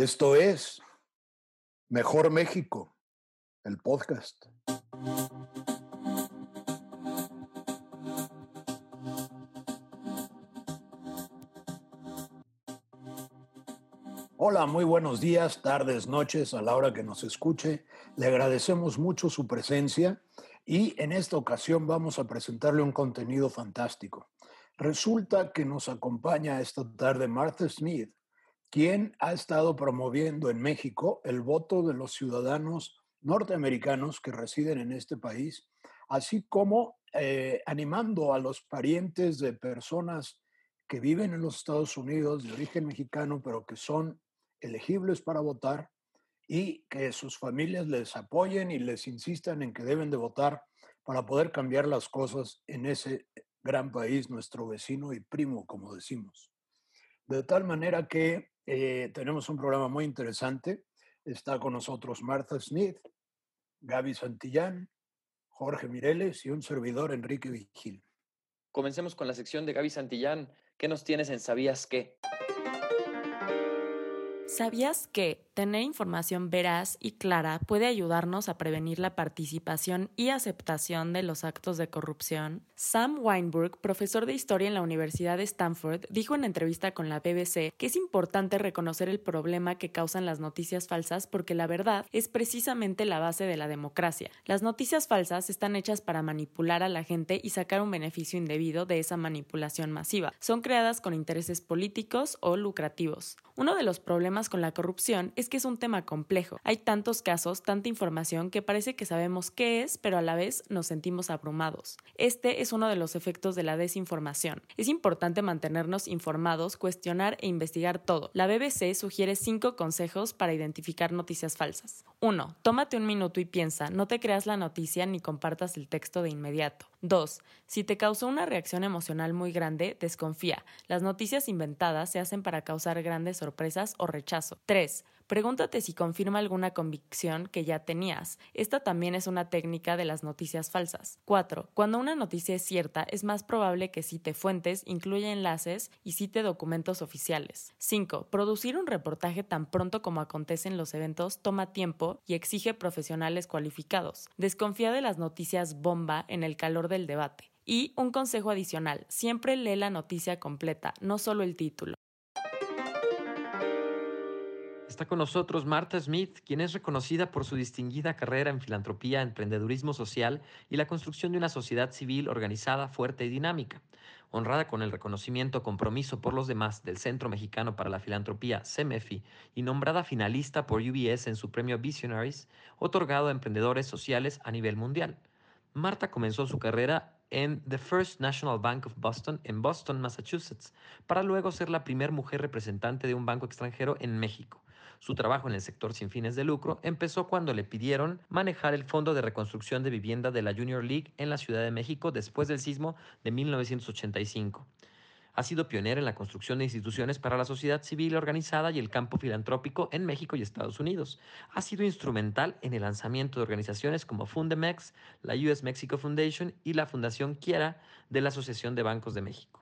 Esto es Mejor México, el podcast. Hola, muy buenos días, tardes, noches, a la hora que nos escuche. Le agradecemos mucho su presencia y en esta ocasión vamos a presentarle un contenido fantástico. Resulta que nos acompaña esta tarde Martha Smith, quien ha estado promoviendo en México el voto de los ciudadanos norteamericanos que residen en este país, así como eh, animando a los parientes de personas que viven en los Estados Unidos de origen mexicano, pero que son elegibles para votar y que sus familias les apoyen y les insistan en que deben de votar para poder cambiar las cosas en ese gran país, nuestro vecino y primo, como decimos. De tal manera que eh, tenemos un programa muy interesante. Está con nosotros Martha Smith, Gaby Santillán, Jorge Mireles y un servidor, Enrique Vigil. Comencemos con la sección de Gaby Santillán. ¿Qué nos tienes en Sabías qué? ¿Sabías que tener información veraz y clara puede ayudarnos a prevenir la participación y aceptación de los actos de corrupción? Sam Weinberg, profesor de historia en la Universidad de Stanford, dijo en entrevista con la BBC que es importante reconocer el problema que causan las noticias falsas porque la verdad es precisamente la base de la democracia. Las noticias falsas están hechas para manipular a la gente y sacar un beneficio indebido de esa manipulación masiva. Son creadas con intereses políticos o lucrativos. Uno de los problemas con la corrupción es que es un tema complejo. Hay tantos casos, tanta información que parece que sabemos qué es, pero a la vez nos sentimos abrumados. Este es uno de los efectos de la desinformación. Es importante mantenernos informados, cuestionar e investigar todo. La BBC sugiere cinco consejos para identificar noticias falsas. 1. Tómate un minuto y piensa, no te creas la noticia ni compartas el texto de inmediato. 2. Si te causó una reacción emocional muy grande, desconfía. Las noticias inventadas se hacen para causar grandes sorpresas o rechazo. 3. Pregúntate si confirma alguna convicción que ya tenías. Esta también es una técnica de las noticias falsas. 4. Cuando una noticia es cierta, es más probable que cite fuentes, incluya enlaces y cite documentos oficiales. 5. Producir un reportaje tan pronto como acontecen los eventos toma tiempo y exige profesionales cualificados. Desconfía de las noticias bomba en el calor del debate. Y un consejo adicional, siempre lee la noticia completa, no solo el título. Está con nosotros Martha Smith, quien es reconocida por su distinguida carrera en filantropía, emprendedurismo social y la construcción de una sociedad civil organizada, fuerte y dinámica. Honrada con el reconocimiento Compromiso por los demás del Centro Mexicano para la Filantropía, CEMEFI, y nombrada finalista por UBS en su premio Visionaries, otorgado a emprendedores sociales a nivel mundial. Marta comenzó su carrera en The First National Bank of Boston en Boston, Massachusetts, para luego ser la primera mujer representante de un banco extranjero en México. Su trabajo en el sector sin fines de lucro empezó cuando le pidieron manejar el Fondo de Reconstrucción de Vivienda de la Junior League en la Ciudad de México después del sismo de 1985. Ha sido pionera en la construcción de instituciones para la sociedad civil organizada y el campo filantrópico en México y Estados Unidos. Ha sido instrumental en el lanzamiento de organizaciones como Fundemex, la US Mexico Foundation y la Fundación Quiera de la Asociación de Bancos de México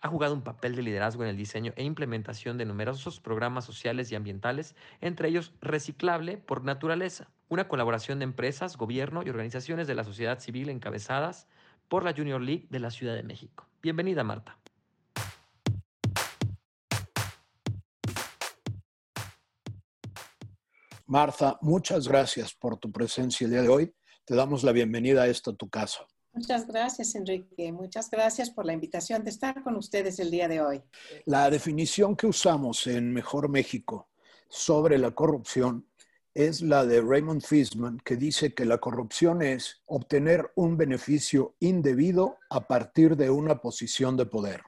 ha jugado un papel de liderazgo en el diseño e implementación de numerosos programas sociales y ambientales, entre ellos Reciclable por Naturaleza, una colaboración de empresas, gobierno y organizaciones de la sociedad civil encabezadas por la Junior League de la Ciudad de México. Bienvenida, Marta. Marta, muchas gracias por tu presencia el día de hoy. Te damos la bienvenida a esta tu casa. Muchas gracias, Enrique. Muchas gracias por la invitación de estar con ustedes el día de hoy. La definición que usamos en Mejor México sobre la corrupción es la de Raymond Fisman, que dice que la corrupción es obtener un beneficio indebido a partir de una posición de poder.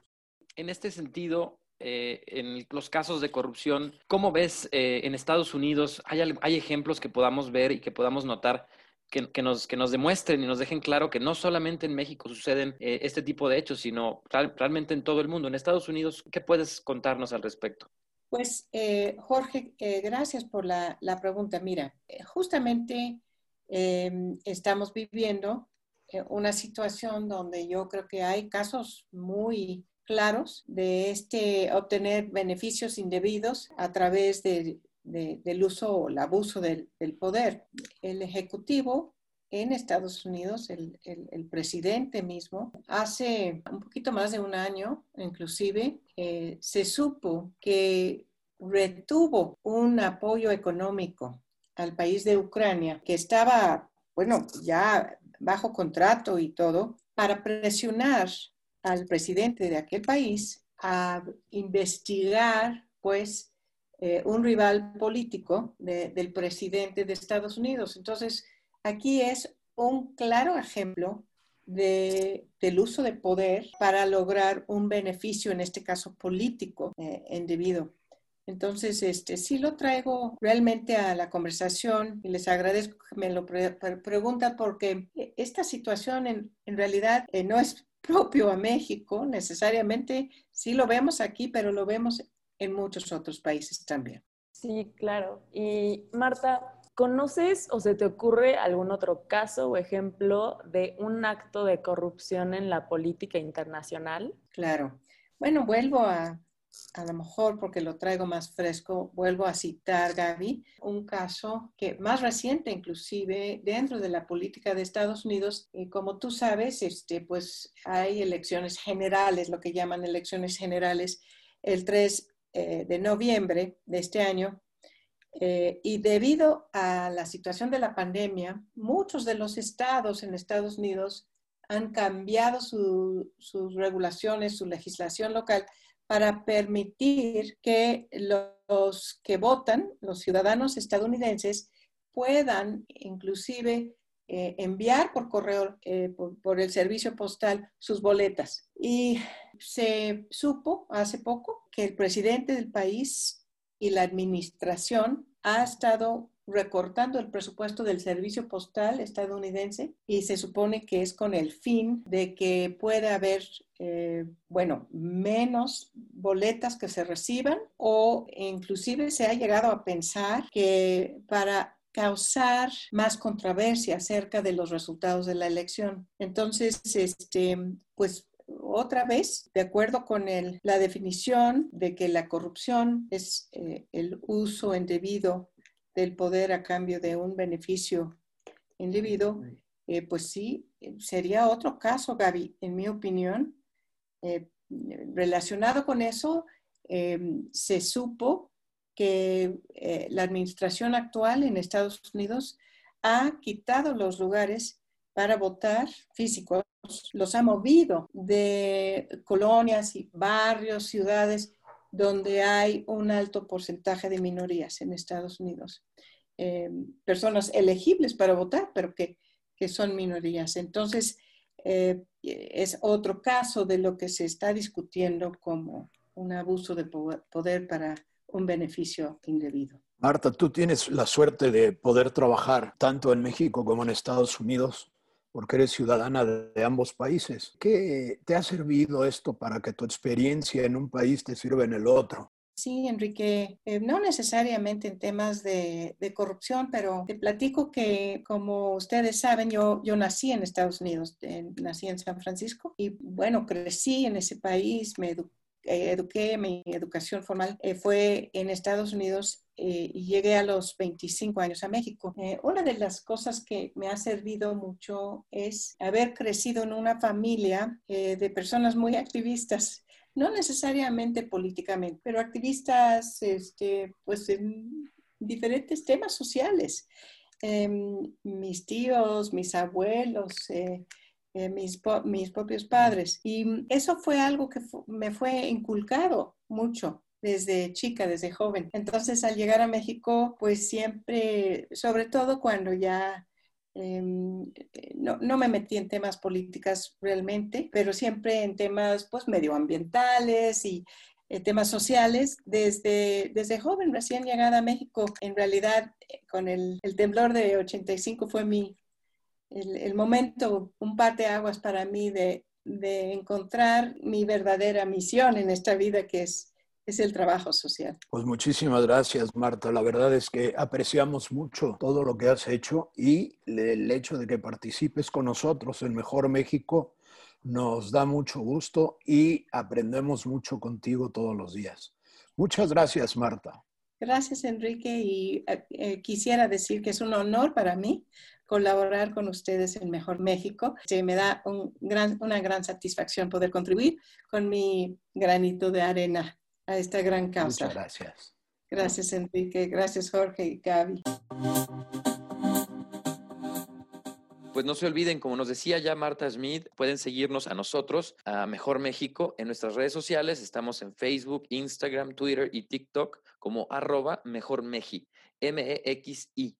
En este sentido, eh, en los casos de corrupción, ¿cómo ves eh, en Estados Unidos? ¿Hay, ¿Hay ejemplos que podamos ver y que podamos notar que, nos, que nos demuestren y nos dejen claro que no solamente en México suceden eh, este tipo de hechos, sino realmente en todo el mundo. En Estados Unidos, ¿qué puedes contarnos al respecto? Pues, eh, Jorge, eh, gracias por la, la pregunta. Mira, justamente em, estamos viviendo una situación donde yo creo que hay casos muy claros de este obtener beneficios indebidos a través de del uso o el abuso del, poder. El Ejecutivo en Estados Unidos, el, presidente mismo, hace un poquito más de un año, inclusive, eh, se supo que retuvo un apoyo económico al país de Ucrania, que estaba, bueno, ya bajo contrato y todo, para presionar al presidente de aquel país a investigar, pues, eh, un rival político del presidente de Estados Unidos. Entonces, aquí es un claro ejemplo de, del uso de poder para lograr un beneficio, en este caso político, eh, indebido. Entonces, este, sí lo traigo realmente a la conversación y les agradezco que me lo preguntan porque esta situación en, realidad eh, no es propio a México necesariamente, sí lo vemos aquí, pero lo vemos en muchos otros países también. Sí, claro. Y Marta, ¿conoces o se te ocurre algún otro caso o ejemplo de un acto de corrupción en la política internacional? Claro. Bueno, vuelvo a, a lo mejor porque lo traigo más fresco, vuelvo a citar, Gaby, un caso que más reciente inclusive dentro de la política de Estados Unidos. Y como tú sabes, este, pues hay elecciones generales, lo que llaman elecciones generales, el 3 eh, de noviembre de este año. Eh, y debido a la situación de la pandemia, muchos de los estados en Estados Unidos han cambiado sus regulaciones, su legislación local para permitir que los que votan, los ciudadanos estadounidenses, puedan inclusive eh, enviar por correo, eh, por, el servicio postal, sus boletas. Y se supo hace poco que el presidente del país y la administración ha estado recortando el presupuesto del servicio postal estadounidense y se supone que es con el fin de que pueda haber, eh, bueno, menos boletas que se reciban o inclusive se ha llegado a pensar que para causar más controversia acerca de los resultados de la elección. Entonces, este, pues otra vez, de acuerdo con la definición de que la corrupción es eh, el uso indebido del poder a cambio de un beneficio individuo, eh, pues sí, sería otro caso, Gaby, en mi opinión. Eh, relacionado con eso, em, se supo que eh, la administración actual en Estados Unidos ha quitado los lugares para votar físicos, los ha movido de colonias y barrios, ciudades donde hay un alto porcentaje de minorías en Estados Unidos. Eh, personas elegibles para votar, pero que, son minorías. Entonces, eh, es otro caso de lo que se está discutiendo como un abuso de poder para un beneficio indebido. Marta, tú tienes la suerte de poder trabajar tanto en México como en Estados Unidos porque eres ciudadana de ambos países. ¿Qué te ha servido esto para que tu experiencia en un país te sirva en el otro? Sí, Enrique, eh, no necesariamente en temas de, corrupción, pero te platico que, como ustedes saben, yo, yo nací en Estados Unidos, nací en San Francisco y bueno, crecí en ese país, me eduqué, mi educación formal eh, fue en Estados Unidos eh, y llegué a los 25 años a México. Eh, una de las cosas que me ha servido mucho es haber crecido en una familia eh, de personas muy activistas, no necesariamente políticamente, pero activistas este, pues en diferentes temas sociales. Em, mis tíos, mis abuelos, mis, mis, propios padres. Y eso fue algo que me fue inculcado mucho desde chica, desde joven. Entonces, al llegar a México, pues siempre, sobre todo cuando ya em, no, me metí en temas políticas realmente, pero siempre en temas pues medioambientales y eh, temas sociales desde, desde joven, recién llegada a México. En realidad, eh, con el, temblor de 85 fue mi, el, momento, un aguas para mí de, de encontrar mi verdadera misión en esta vida, que es es el trabajo social. Pues muchísimas gracias, Marta. La verdad es que apreciamos mucho todo lo que has hecho y el hecho de que participes con nosotros en Mejor México nos da mucho gusto y aprendemos mucho contigo todos los días. Muchas gracias, Marta. Gracias, Enrique. Y eh, eh, quisiera decir que es un honor para mí colaborar con ustedes en Mejor México. me da un gran, una gran satisfacción poder contribuir con mi granito de arena a esta gran causa. Muchas gracias. Gracias, Enrique. Gracias, Jorge y Gaby. Pues no se olviden, como nos decía ya Marta Smith, pueden seguirnos a nosotros, a Mejor México, en nuestras redes sociales. Estamos en Facebook, Instagram, Twitter y TikTok como arroba Mejor M-E-X-I,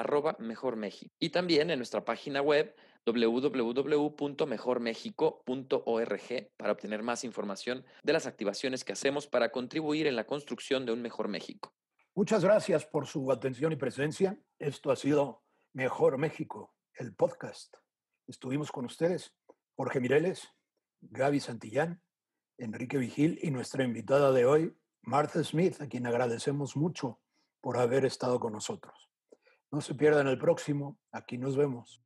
arroba Mejor Y también en nuestra página web www.mejormexico.org para obtener más información de las activaciones que hacemos para contribuir en la construcción de un mejor México. Muchas gracias por su atención y presencia. Esto ha sido Mejor México el podcast. Estuvimos con ustedes Jorge Mireles, Gaby Santillán, Enrique Vigil y nuestra invitada de hoy, Martha Smith, a quien agradecemos mucho por haber estado con nosotros. No se pierdan el próximo, aquí nos vemos.